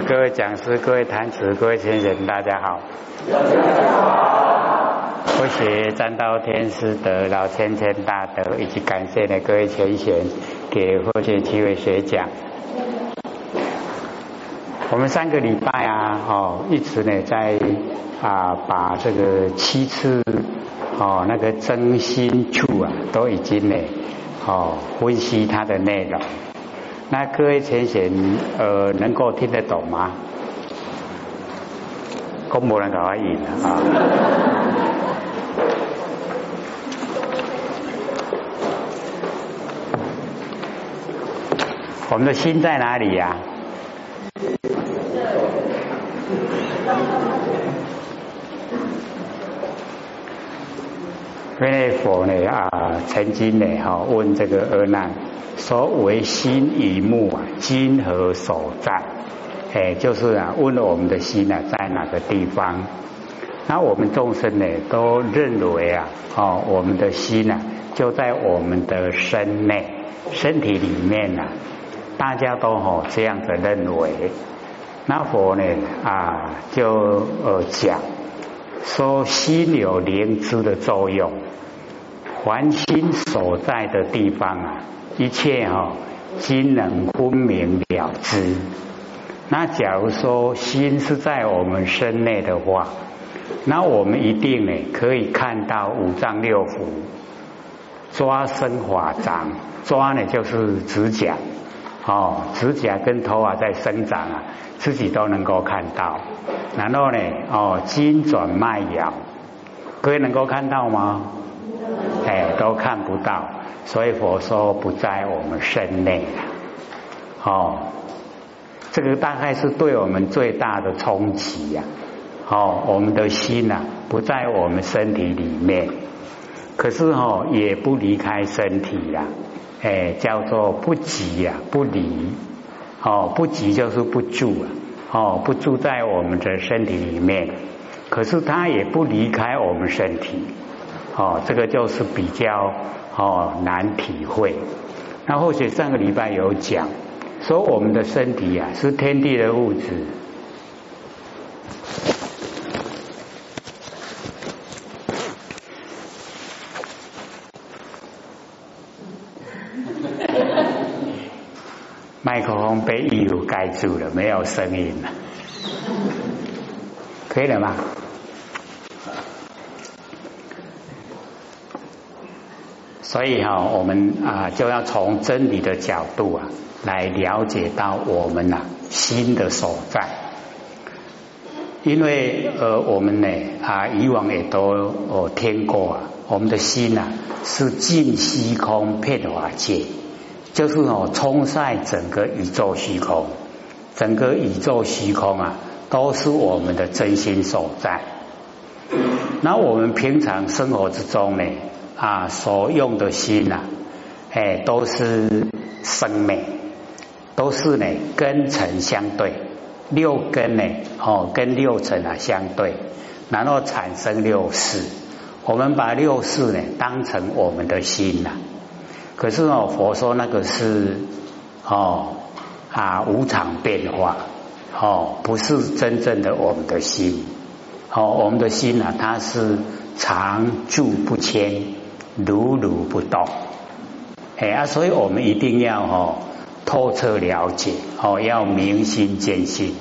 各位讲师、各位坛子、各位先生，大家好。我学占道天师的老千千大德，以及感谢呢各位前贤给或学机会学讲。我们上个礼拜啊，哦，一直呢在啊把这个七次哦那个真心处啊，都已经呢哦分析它的内容。那各位前贤呃能够听得懂吗？公布人搞阿印啊。我们的心在哪里呀？因为佛呢啊，曾经呢哈问这个阿难。所为心与目啊，今何所在？哎，就是啊，问了我们的心呢，在哪个地方？那我们众生呢，都认为啊，哦，我们的心呢，就在我们的身内、身体里面呢。大家都哦这样子认为。那佛呢啊，就呃讲说，心有灵知的作用，凡心所在的地方啊。一切哦，心能分明了之。那假如说心是在我们身内的话，那我们一定呢可以看到五脏六腑，抓生法掌，抓呢就是指甲，哦，指甲跟头发在生长啊，自己都能够看到。然后呢，哦，筋转脉摇，各位能够看到吗？哎，都看不到。所以佛说不在我们身内哦，这个大概是对我们最大的冲击呀。哦，我们的心呐不在我们身体里面，可是哦也不离开身体呀。哎，叫做不急呀，不离。哦，不急就是不住啊。哦，不住在我们的身体里面，可是他也不离开我们身体。哦，这个就是比较。哦，难体会。那或许上个礼拜有讲，说我们的身体啊是天地的物质。麦克风被衣服盖住了，没有声音了，可以了吗？所以哈，我们啊就要从真理的角度啊来了解到我们呐心的所在。因为呃我们呢啊以往也都哦听过啊，我们的心呐是尽虚空遍法界，就是哦充塞整个宇宙虚空，整个宇宙虚空啊都是我们的真心所在。那我们平常生活之中呢？啊，所用的心呐，哎，都是生命，都是呢根尘相对，六根呢，哦，跟六尘啊相对，然后产生六识。我们把六识呢当成我们的心呐，可是哦，佛说那个是哦啊无常变化，哦，不是真正的我们的心，哦，我们的心呐，它是常住不迁。如如不动，哎啊，所以我们一定要哦透彻了解哦，要明心见性。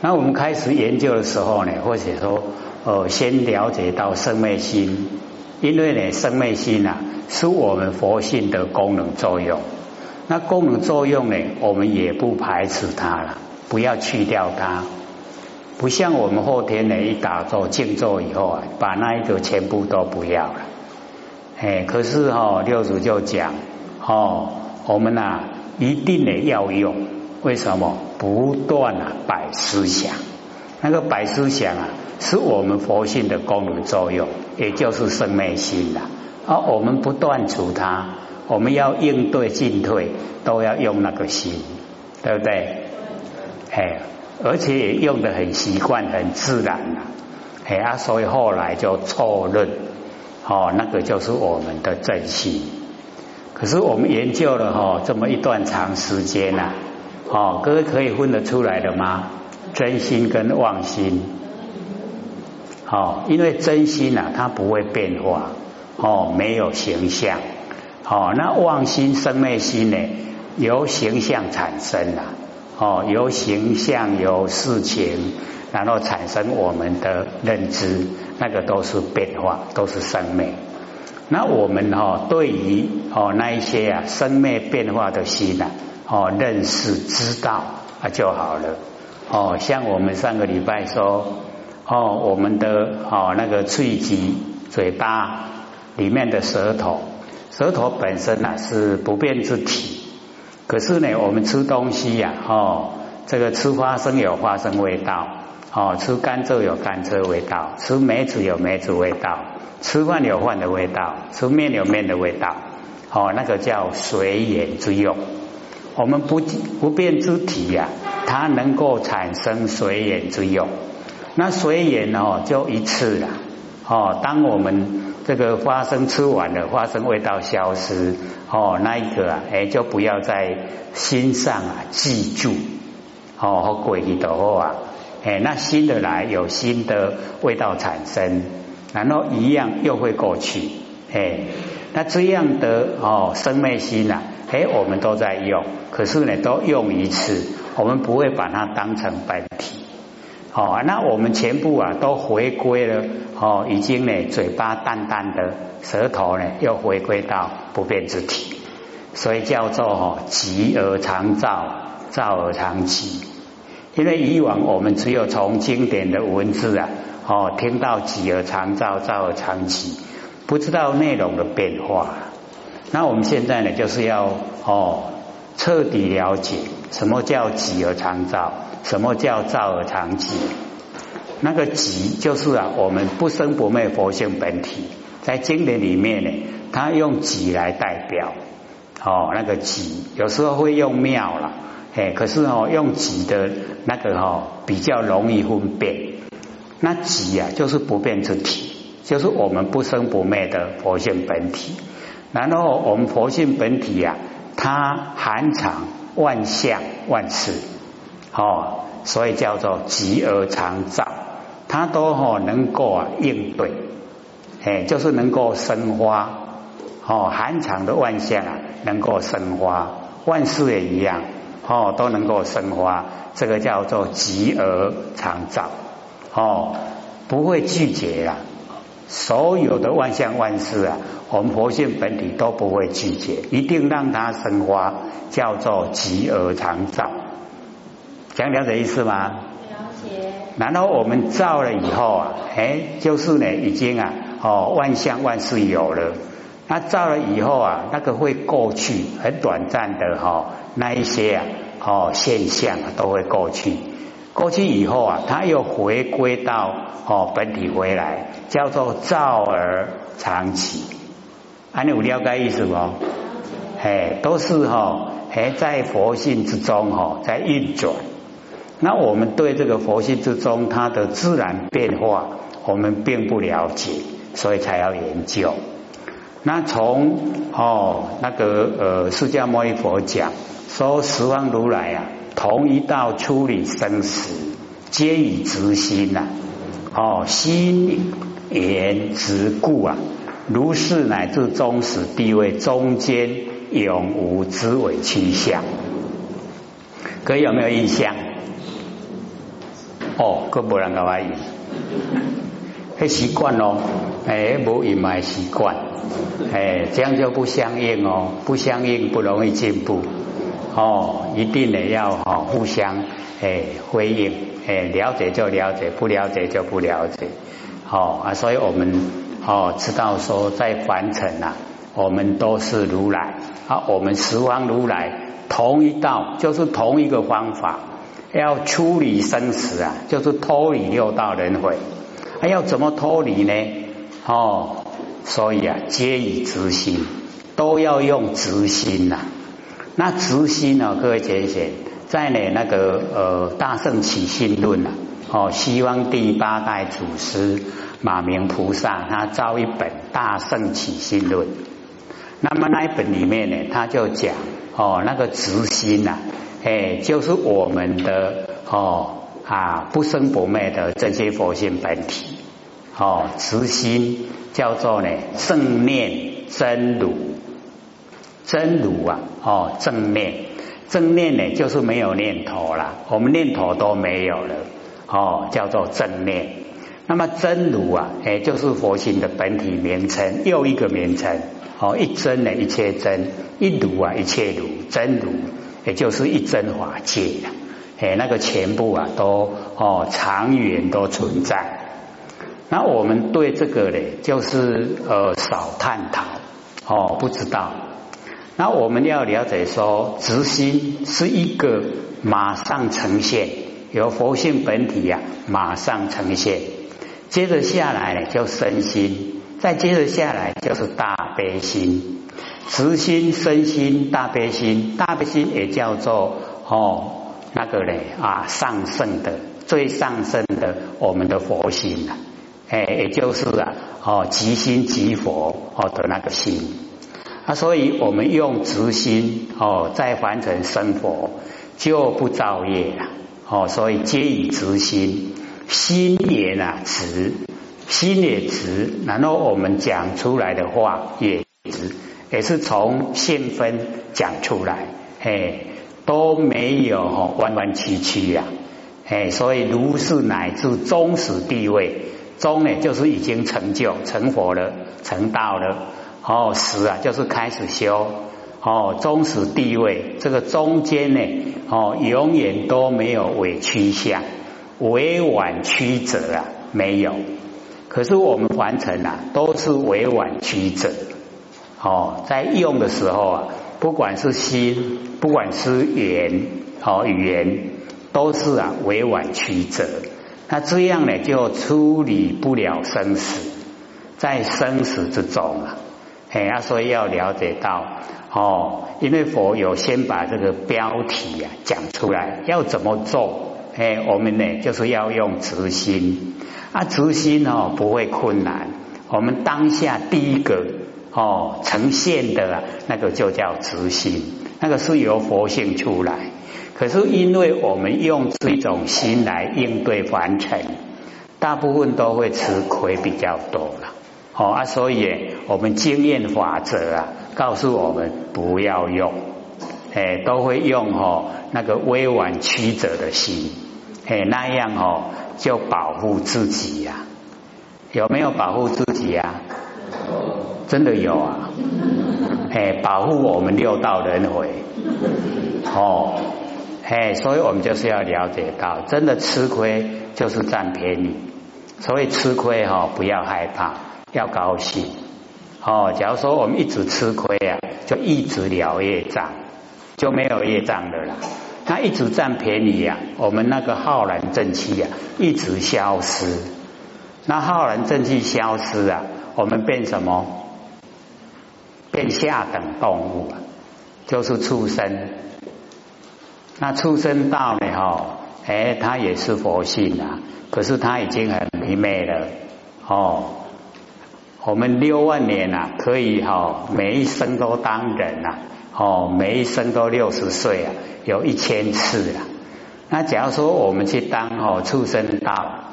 那我们开始研究的时候呢，或者说呃，先了解到生灭心，因为呢，生灭心啊是我们佛性的功能作用。那功能作用呢，我们也不排斥它了，不要去掉它。不像我们后天呢，一打坐静坐以后啊，把那一个全部都不要了。哎，可是哈，六祖就讲哦，我们呐一定得要用，为什么？不断啊摆思想，那个摆思想啊，是我们佛性的功能作用，也就是生灭心啦。而我们不断除它，我们要应对进退，都要用那个心，对不对？哎，而且也用的很习惯，很自然了。哎啊，所以后来就错论。哦，那个就是我们的正心。可是我们研究了哈这么一段长时间呐，哦，各位可以分得出来的吗？真心跟妄心。哦，因为真心啊，它不会变化，哦，没有形象。哦，那妄心生灭心呢，由形象产生啊，哦，由形象由事情，然后产生我们的认知，那个都是变化，都是生灭。那我们哈对于哦那一些啊生灭变化的心呐，哦认识知道啊就好了。哦，像我们上个礼拜说，哦我们的哦那个喙肌嘴巴里面的舌头，舌头本身呐是不变之体，可是呢我们吃东西呀，哦这个吃花生有花生味道，哦吃甘蔗有甘蔗味道，吃梅子有梅子味道。吃饭有饭的味道，吃面有面的味道，哦，那个叫随缘之用。我们不不变之体呀，它能够产生随缘之用。那随缘哦，就一次了。哦，当我们这个花生吃完了，花生味道消失，哦，那一个啊，哎，就不要在心上啊记住。哦，和鬼的的话，哎，那新的来有新的味道产生。然后一样又会过去，哎，那这样的哦生灭心呐，哎，我们都在用，可是呢都用一次，我们不会把它当成本体，哦，那我们全部啊都回归了，哦，已经呢嘴巴淡淡的，舌头呢又回归到不变之体，所以叫做哦极而常照，照而常极，因为以往我们只有从经典的文字啊。哦，听到极而常照，照而常极，不知道内容的变化。那我们现在呢，就是要哦彻底了解什么叫极而常照，什么叫照而常极。那个极就是啊，我们不生不灭佛性本体，在经典里面呢，它用极来代表。哦，那个极有时候会用妙了，哎，可是哦，用极的那个哈比较容易分辨。那极啊，就是不变之体，就是我们不生不灭的佛性本体。然后我们佛性本体呀，它含藏万象万事，哦，所以叫做极而常照，它都哦能够啊应对，哎，就是能够生花，哦，含藏的万象啊能够生花，万事也一样，哦，都能够生花，这个叫做极而常照。哦，不会拒绝啊！所有的万象万事啊，我们佛性本体都不会拒绝，一定让它生花，叫做极而常照。想了解意思吗？了解。然后我们照了以后啊，哎，就是呢，已经啊，哦，万象万事有了。那造了以后啊，那个会过去，很短暂的哈，那一些啊，哦，现象都会过去。过去以后啊，它又回归到哦本体回来，叫做照而长起。安你有了解意思不？哎，都是哈，还在佛性之中哈，在运转。那我们对这个佛性之中它的自然变化，我们并不了解，所以才要研究。那从哦那个呃释迦牟尼佛讲说十方如来啊。同一道处理生死，皆以直心呐。哦，心言直故啊，如是乃至终始地位中间永无之为趋向。各位有没有印象？哦，各不人个话语，很习惯哦。哎，无隐瞒习惯，哎，这样就不相应哦，不相应不容易进步。哦，一定呢要哈互相哎回应哎了解就了解，不了解就不了解。好啊，所以我们哦知道说在凡尘呐，我们都是如来啊，我们十方如来同一道就是同一个方法，要处理生死啊，就是脱离六道轮回。还要怎么脱离呢？哦，所以啊，皆以直心，都要用直心呐。那直心呢？各位姐姐，在呢那个呃《大圣起心论》啊，哦，西方第八代祖师马明菩萨他造一本《大圣起心论》。那么那一本里面呢，他就讲哦，那个直心呐，哎，就是我们的哦啊不生不灭的这些佛性本体哦，慈心叫做呢正念真如，真如啊哦正念正念呢就是没有念头了，我们念头都没有了哦，叫做正念。那么真如啊，哎就是佛性的本体名称，又一个名称。哦，一真呢，一切真；一如啊，一切如。真如，也就是一真法界呀。哎，那个全部啊，都哦，长远都存在。那我们对这个呢，就是呃，少探讨哦，不知道。那我们要了解说，直心是一个马上呈现，有佛性本体呀，马上呈现。接着下来呢，就身心。再接着下来就是大悲心、慈心、身心、大悲心。大悲心也叫做哦那个嘞啊上圣的最上圣的我们的佛心啊，哎，也就是啊哦即心即佛哦的那个心啊，所以我们用直心哦再凡成生佛就不造业了哦，所以皆以直心心也啊直。心也直，然后我们讲出来的话也直，也是从现分讲出来，哎，都没有弯弯曲曲呀，哎，所以如是乃至终始地位，终呢就是已经成就成佛了，成道了，哦，始啊就是开始修，哦，终始地位这个中间呢，哦，永远都没有委屈相，委婉曲折啊，没有。可是我们凡尘啊，都是委婉曲折哦，在用的时候啊，不管是心，不管是言哦，语言都是啊委婉曲折。那这样呢，就处理不了生死，在生死之中啊，哎呀，所以要了解到哦，因为佛有先把这个标题啊讲出来，要怎么做？哎，我们呢就是要用慈心。啊，直心哦不会困难。我们当下第一个哦呈现的啊，那个就叫直心，那个是由佛性出来。可是因为我们用这种心来应对凡尘，大部分都会吃亏比较多了。哦啊，所以我们经验法则啊，告诉我们不要用，哎，都会用哦那个委婉曲折的心，哎那样哦。就保护自己呀？有没有保护自己呀？真的有啊！哎，保护我们六道轮回哦，哎，所以我们就是要了解到，真的吃亏就是占便宜。所以吃亏哈，不要害怕，要高兴哦。假如说我们一直吃亏啊，就一直了业障，就没有业障的啦。他一直占便宜呀，我们那个浩然正气呀一直消失。那浩然正气消失啊，我们变什么？变下等动物，就是畜生。那畜生道呢？哈，哎，他也是佛性啊，可是他已经很迷昧了。哦，我们六万年啊，可以哈，每一生都当人呐。哦，每一生都六十岁啊，有一千次啊。那假如说我们去当哦畜生道，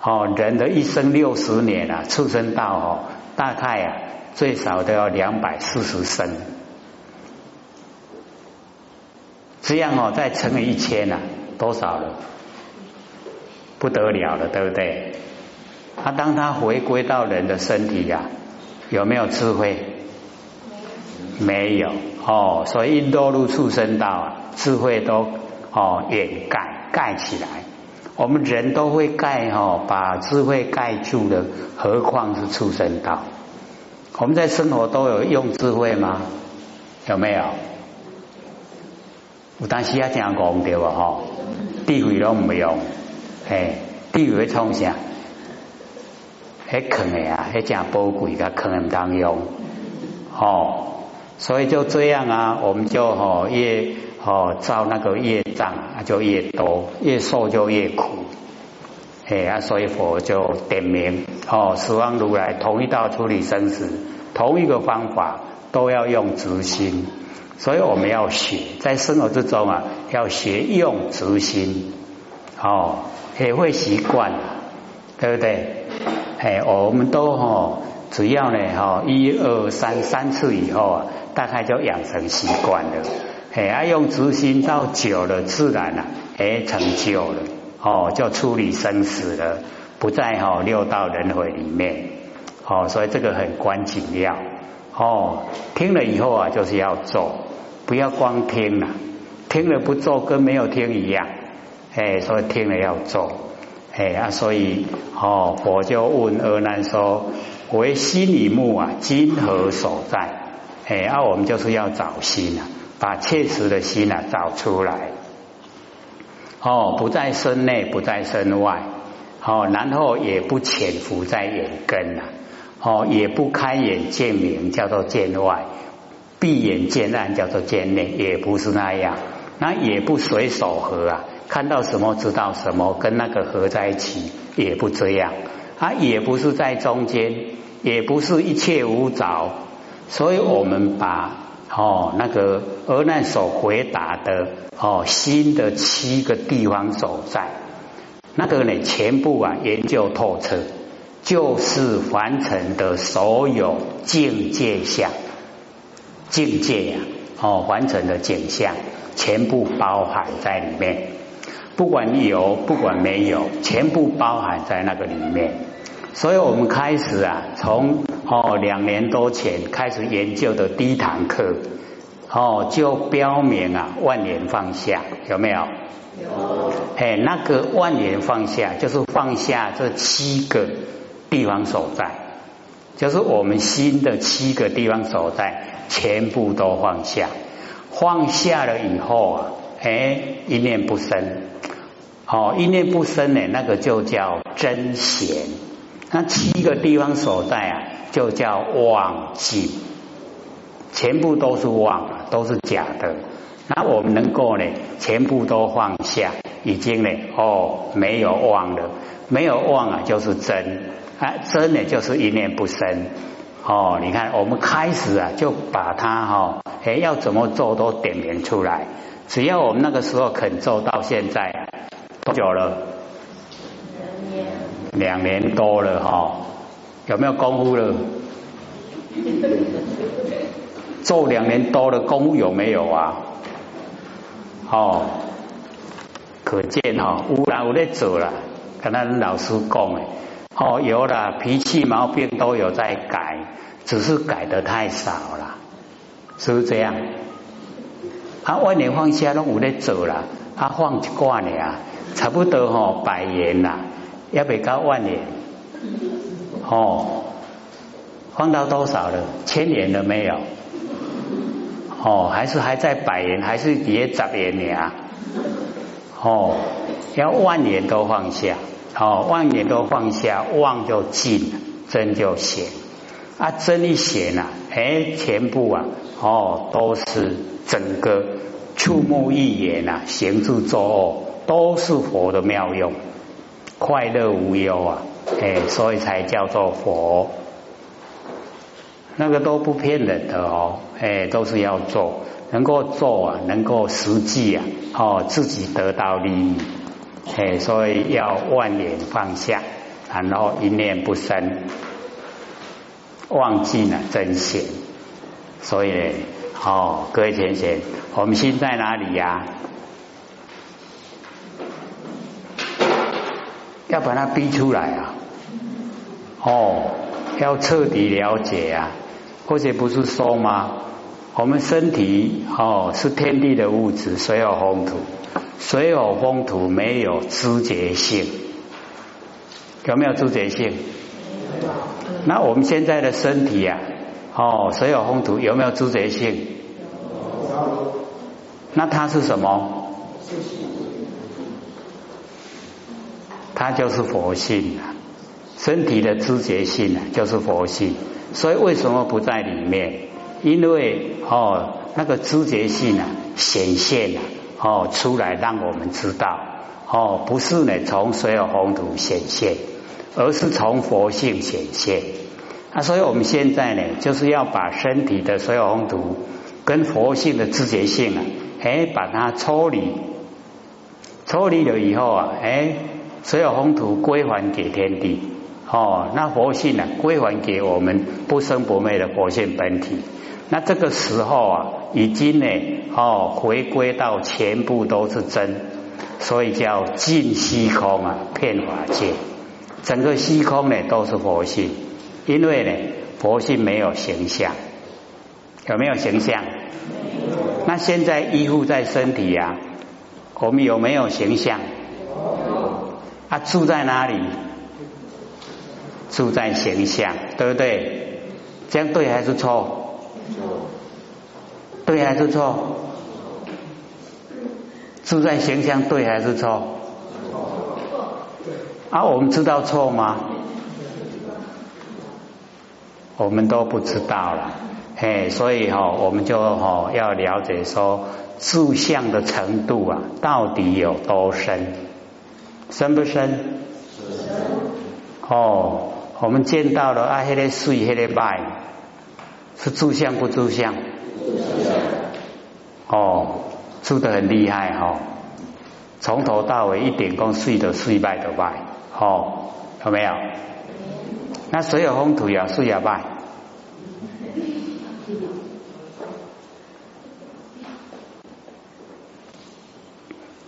哦人的一生六十年啊，畜生道哦大概啊最少都要两百四十生，这样哦再乘以一千啊，多少了？不得了了，对不对？他当他回归到人的身体呀，有没有智慧？没有。哦，所以一落入畜生道啊，智慧都哦掩盖盖起来。我们人都会盖哦，把智慧盖住的，何况是畜生道？我们在生活都有用智慧吗？有没有？有当时要这样讲对吧？哈，地位拢唔用，哎，地位创啥？迄坑的啊，迄正宝贵噶，坑唔当用，哦。所以就这样啊，我们就哦越哦造那个业障就越多，越受就越苦。哎啊，所以佛就点名哦，十方如来同一道处理生死，同一个方法都要用直心。所以我们要学，在生活之中啊，要学用直心哦，也会习惯，对不对？哎，我们都哈，只要呢哈，一二三三次以后啊，大概就养成习惯了。哎，用直心到久了，自然啊，哎成就了哦，就处理生死了，不在哈六道轮回里面哦，所以这个很关紧要哦。听了以后啊，就是要做，不要光听了，听了不做跟没有听一样。哎，所以听了要做。哎啊，所以哦，佛就问阿难说：“为心里目啊，今何所在？”哎，啊，我们就是要找心啊，把切实的心啊找出来。哦，不在身内，不在身外。哦，然后也不潜伏在眼根呐。哦，也不开眼见明，叫做见外；闭眼见暗，叫做见内。也不是那样，那也不随手合啊。看到什么知道什么，跟那个合在一起也不这样，它也不是在中间，也不是一切无着，所以我们把哦那个而那所回答的哦新的七个地方所在，那个呢全部啊研究透彻，就是凡尘的所有境界相，境界呀哦凡尘的景象全部包含在里面。不管有，不管没有，全部包含在那个里面。所以我们开始啊，从哦两年多前开始研究的第一堂课，哦就标明啊万年放下，有没有？有。哎，那个万年放下，就是放下这七个地方所在，就是我们心的七个地方所在，全部都放下。放下了以后啊。哎，一念不生，好，一念不生呢，那个就叫真贤。那七个地方所在啊，就叫妄境，全部都是妄，都是假的。那我们能够呢，全部都放下，已经呢，哦，没有妄了，没有妄啊，就是真啊，真的就是一念不生。哦，你看，我们开始啊，就把它哈，哎，要怎么做都点明出来。只要我们那个时候肯做到现在多久了？两年。两年多了哈，有没有功夫了？做两年多的功夫有没有啊？哦，可见哈，有人有在做了，跟咱老师讲的，哦，有了脾气毛病都有在改，只是改的太少了，是不是这样？啊，万年放下拢有咧做了，啊，放一挂呢啊，差不多吼百年啦，要未到万年，哦，放到多少了？千年了没有？哦，还是还在百年，还是也十年呢？哦，要万年都放下，哦，万年都放下，妄就尽，真就显，啊，真一显啊，哎，全部啊，哦，都是整个。触目一眼呐，行住坐卧都是佛的妙用，快乐无忧啊，哎，所以才叫做佛。那个都不骗人的哦，哎，都是要做，能够做啊，能够实际啊，哦，自己得到利益，哎，所以要万年放下，然后一念不生，忘记了真心，所以。哦，各位贤贤，我们心在哪里呀？要把它逼出来啊！哦，要彻底了解啊！或者不是说吗？我们身体哦是天地的物质，水有风土，水有风土没有知觉性，有没有知觉性？那我们现在的身体呀？哦，水有风土有没有知觉性？那它是什么？它就是佛性啊，身体的知觉性啊，就是佛性。所以为什么不在里面？因为哦，那个知觉性啊显现啊哦出来，让我们知道哦，不是呢从所有风土显现，而是从佛性显现。那所以我们现在呢，就是要把身体的所有红土跟佛性的知觉性啊，哎，把它抽离，抽离了以后啊，哎，所有红土归还给天地，哦，那佛性呢归还给我们不生不灭的佛性本体。那这个时候啊，已经呢，哦，回归到全部都是真，所以叫尽虚空啊，遍法界，整个虚空呢都是佛性，因为呢，佛性没有形象。有没有形象？那现在依附在身体呀，我们有没有形象？啊，住在哪里？住在形象，对不对？这样对还是错？对还是错？自在形象对还是错？啊，我们知道错吗？我们都不知道了。嘿，所以哈，我们就哈要了解说，住相的程度啊，到底有多深？深不深？深。哦，我们见到了啊，黑的水，黑的白，是住相不住相？哦，住的很厉害哈，从头到尾一点功，睡的睡败的败，哦，有没有？那所有风土呀，睡呀败。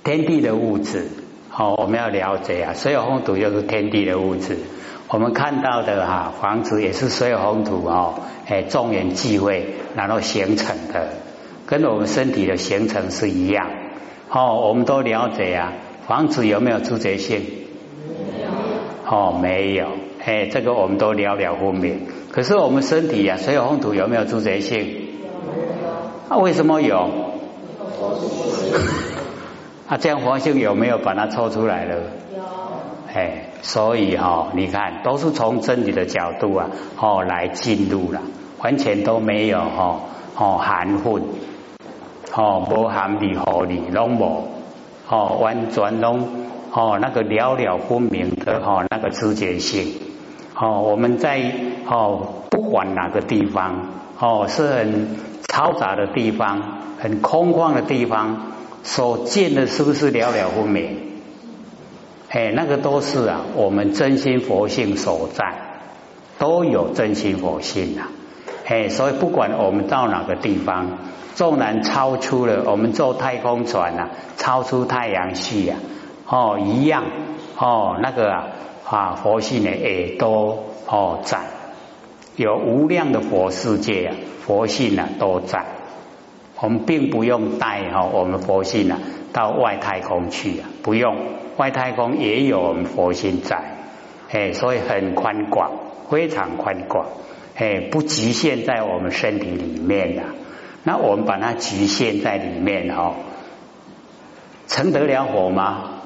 天地的物质，好，我们要了解啊。所有风土就是天地的物质。我们看到的哈房子也是所有红土哦，哎，众人聚会然后形成的，跟我们身体的形成是一样。哦，我们都了解啊。房子有没有主觉性？没有。哦，没有。哎，这个我们都了了分明。可是我们身体呀，所有红土有没有主觉性？有。那为什么有？啊，这样佛性有没有把它抽出来了？有。哎，所以哈，你看，都是从真理的角度啊，哦，来进入了，完全都没有哈，哦，含混，哦，无含理合理拢无，哦，完全拢，哦，那个了了分明的哈，那个直觉性，哦，我们在哦，不管哪个地方，哦，是很嘈杂的地方，很空旷的地方。所见的是不是了了分明？哎，那个都是啊，我们真心佛性所在，都有真心佛性啊。哎，所以不管我们到哪个地方，纵然超出了我们坐太空船啊，超出太阳系啊，哦，一样哦，那个啊啊佛性呢也都哦在，有无量的佛世界啊，佛性呢都在。我们并不用带哈我们佛性啊到外太空去啊，不用外太空也有我们佛性在，哎，所以很宽广，非常宽广，哎，不局限在我们身体里面的。那我们把它局限在里面哦，成得了佛吗？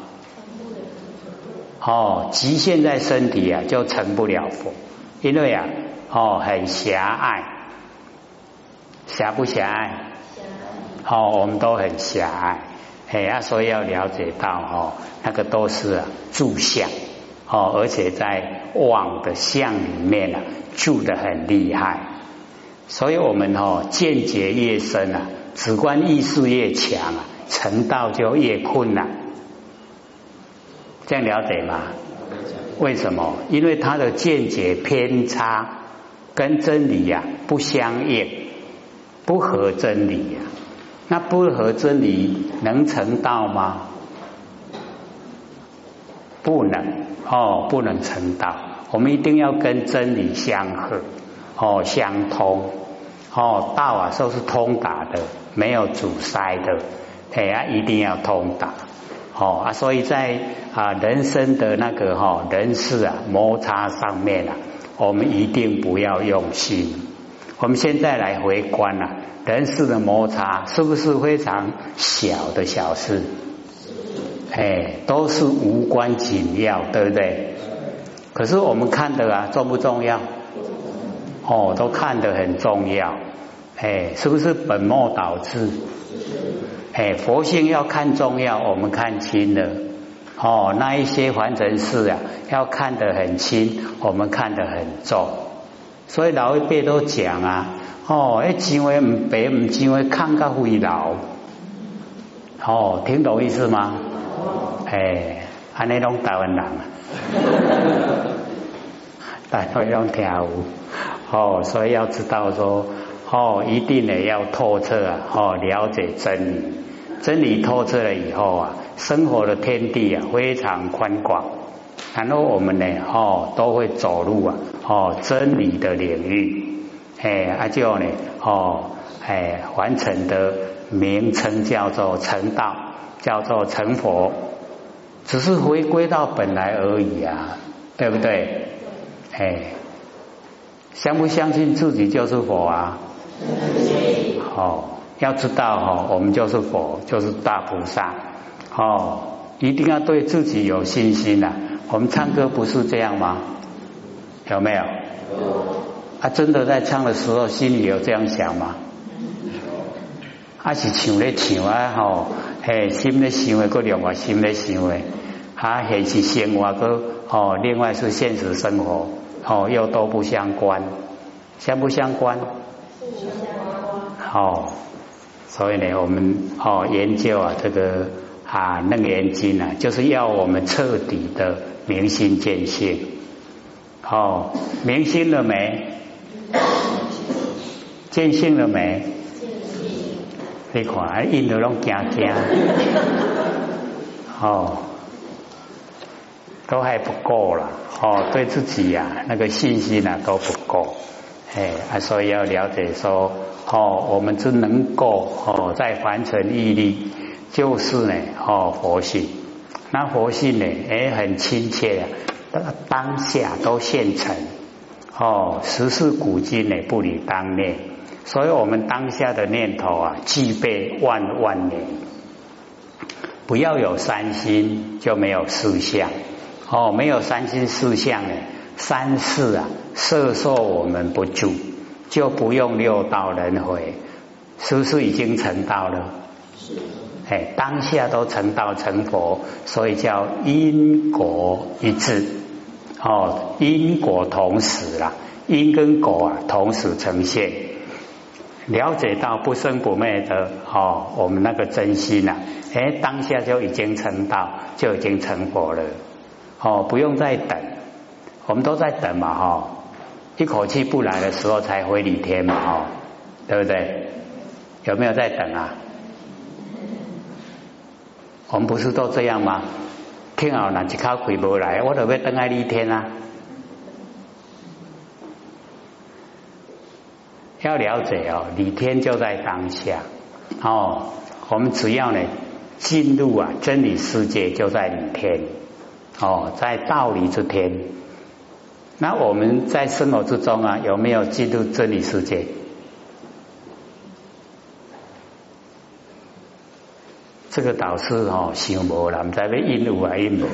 哦，局限在身体啊，就成不了佛，因为啊，哦，很狭隘，狭不狭隘？哦，我们都很狭隘，哎啊，所以要了解到哦，那个都是住相哦，而且在妄的相里面呢，住的很厉害，所以我们哦见解越深啊，直观意识越强啊，成道就越困难。这样了解吗？为什么？因为他的见解偏差，跟真理呀不相应，不合真理呀。那不合真理能成道吗？不能哦，不能成道。我们一定要跟真理相合哦，相通哦。道啊，都是通达的，没有阻塞的。哎呀，一定要通达哦啊。所以在啊人生的那个哈人事啊摩擦上面啊，我们一定不要用心。我们现在来回观啊。人事的摩擦是不是非常小的小事？哎，都是无关紧要，对不对？可是我们看的啊，重不重要？哦，都看得很重要。哎，是不是本末倒置？哎，佛性要看重要，我们看轻了。哦，那一些凡尘事啊，要看得很轻，我们看得很重。所以老一辈都讲啊。哦，一钱话唔白唔钱话看个灰老，哦，听懂意思吗？哎，安尼拢台湾人啊，大家拢听有，哦，所以要知道说，哦，一定呢要透彻啊，哦，了解真理，真理透彻了以后啊，生活的天地啊非常宽广，然后我们呢，哦，都会走入啊，哦，真理的领域。哎，阿舅呢？哦，哎，完成的名称叫做成道，叫做成佛，只是回归到本来而已啊，对不对？哎，相不相信自己就是佛啊？哦，要知道哦，我们就是佛，就是大菩萨。哦，一定要对自己有信心呐。我们唱歌不是这样吗？有没有？他真的在唱的时候，心里有这样想吗？还是唱咧唱啊？吼，嘿，心咧想的，个另外心咧想的，啊还是生活个哦，另外是现实生活哦，又都不相关，相不相关？哦，所以呢，我们哦研究啊，这个啊楞严经啊，就是要我们彻底的明心见性。哦，明心了没？见性了没？你看，印度拢惊惊，哦，都还不够了，哦，对自己呀那个信心呢都不够，哎啊，所以要了解说，哦，我们只能够哦在凡尘毅力，就是呢，哦佛性，那佛性呢，哎很亲切啊，当下都现成，哦，时事古今呢不离当念。所以我们当下的念头啊，具备万万年。不要有三心，就没有四相。哦，没有三心四相呢，三世啊，摄受我们不住，就不用六道轮回。是不是已经成道了？是。哎，当下都成道成佛，所以叫因果一致。哦，因果同时啦，因跟果啊同时呈现。了解到不生不灭的哦，我们那个真心呐，哎，当下就已经成道，就已经成佛了，哦，不用再等，我们都在等嘛，哈，一口气不来的时候才回礼天嘛，哈，对不对？有没有在等啊？我们不是都这样吗？听好了，一靠回不来，我都要等爱礼天啊。要了解哦，理天就在当下哦。我们只要呢进入啊真理世界，就在理天哦，在道理之天。那我们在生活之中啊，有没有进入真理世界？这个导师哦，想无啦，唔知要应有啊应无。